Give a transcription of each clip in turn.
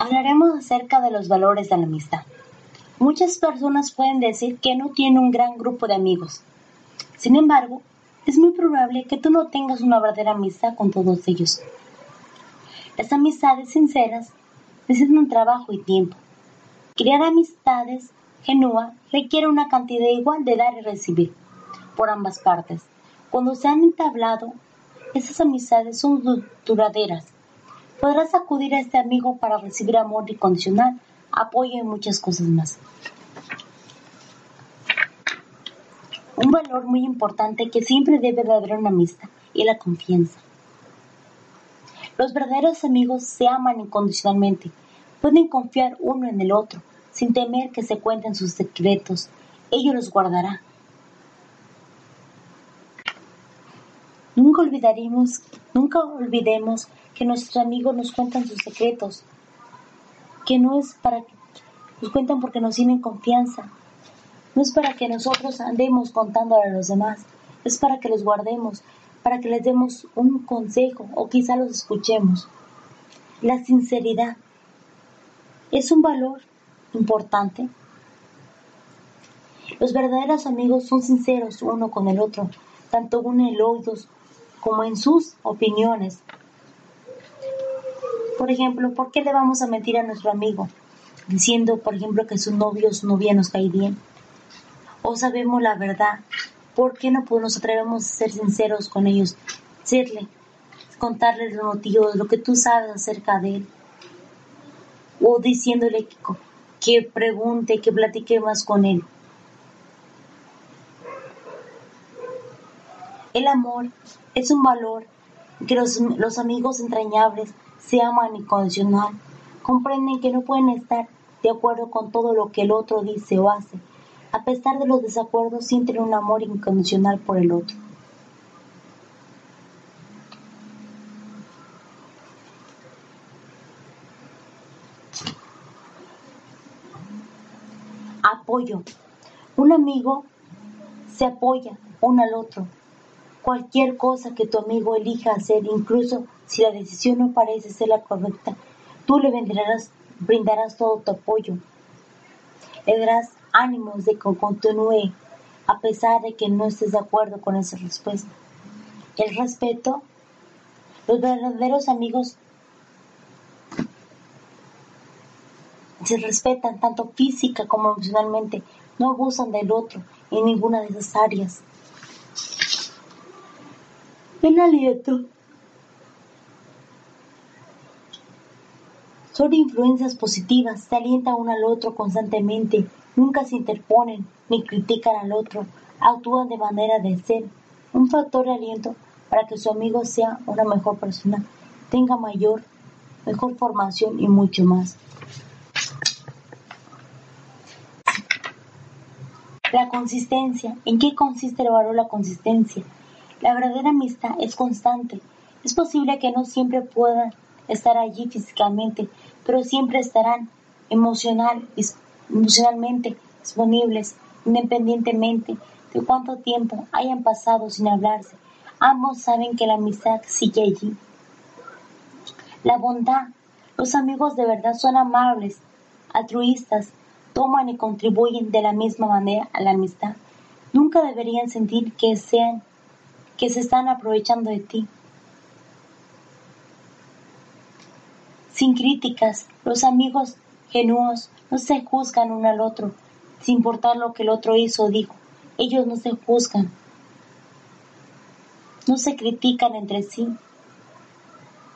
Hablaremos acerca de los valores de la amistad. Muchas personas pueden decir que no tienen un gran grupo de amigos. Sin embargo, es muy probable que tú no tengas una verdadera amistad con todos ellos. Las amistades sinceras necesitan trabajo y tiempo. Crear amistades genuas requiere una cantidad igual de dar y recibir por ambas partes. Cuando se han entablado, esas amistades son duraderas Podrás acudir a este amigo para recibir amor incondicional, apoyo y muchas cosas más. Un valor muy importante que siempre debe de haber una amistad y la confianza. Los verdaderos amigos se aman incondicionalmente. Pueden confiar uno en el otro, sin temer que se cuenten sus secretos. Ellos los guardará. Nunca olvidaremos, nunca olvidemos que nuestros amigos nos cuentan sus secretos, que no es para que nos cuentan porque nos tienen confianza, no es para que nosotros andemos contando a los demás, es para que los guardemos, para que les demos un consejo o quizá los escuchemos. La sinceridad es un valor importante. Los verdaderos amigos son sinceros uno con el otro, tanto en elogios como en sus opiniones. Por ejemplo, ¿por qué le vamos a mentir a nuestro amigo? Diciendo, por ejemplo, que su novio o su novia nos cae bien. O sabemos la verdad. ¿Por qué no nos atrevemos a ser sinceros con ellos? Decirle, contarles los motivos, lo que tú sabes acerca de él. O diciéndole que pregunte, que platique más con él. El amor es un valor que los, los amigos entrañables se aman incondicional, comprenden que no pueden estar de acuerdo con todo lo que el otro dice o hace. A pesar de los desacuerdos, sienten un amor incondicional por el otro. Apoyo. Un amigo se apoya uno al otro. Cualquier cosa que tu amigo elija hacer, incluso si la decisión no parece ser la correcta, tú le brindarás, brindarás todo tu apoyo. Le darás ánimos de que continúe a pesar de que no estés de acuerdo con esa respuesta. El respeto, los verdaderos amigos se respetan tanto física como emocionalmente, no abusan del otro en ninguna de esas áreas. El aliento Son influencias positivas, se alienta uno al otro constantemente, nunca se interponen ni critican al otro, actúan de manera de ser un factor de aliento para que su amigo sea una mejor persona, tenga mayor, mejor formación y mucho más. La consistencia. ¿En qué consiste el valor la consistencia? La verdadera amistad es constante. Es posible que no siempre puedan estar allí físicamente, pero siempre estarán emocional, emocionalmente disponibles, independientemente de cuánto tiempo hayan pasado sin hablarse. Ambos saben que la amistad sigue allí. La bondad. Los amigos de verdad son amables, altruistas, toman y contribuyen de la misma manera a la amistad. Nunca deberían sentir que sean que se están aprovechando de ti. sin críticas. Los amigos genuos no se juzgan uno al otro, sin importar lo que el otro hizo o dijo. Ellos no se juzgan, no se critican entre sí.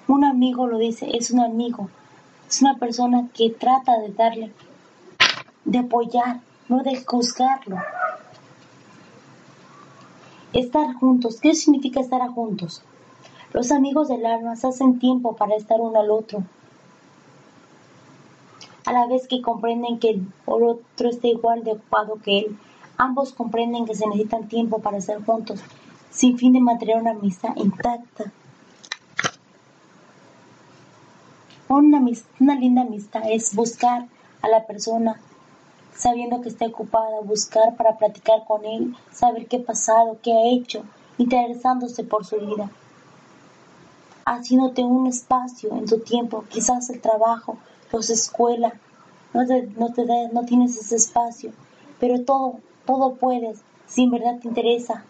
Un amigo lo dice, es un amigo, es una persona que trata de darle, de apoyar, no de juzgarlo. Estar juntos, ¿qué significa estar juntos? Los amigos del alma hacen tiempo para estar uno al otro, a la vez que comprenden que el otro está igual de ocupado que él. Ambos comprenden que se necesitan tiempo para estar juntos, sin fin de mantener una amistad intacta. Una, una linda amistad es buscar a la persona sabiendo que está ocupada, buscar para platicar con él, saber qué ha pasado, qué ha hecho, interesándose por su vida, haciéndote un espacio en tu tiempo, quizás el trabajo, los escuela, no te, no te no tienes ese espacio, pero todo, todo puedes, si en verdad te interesa,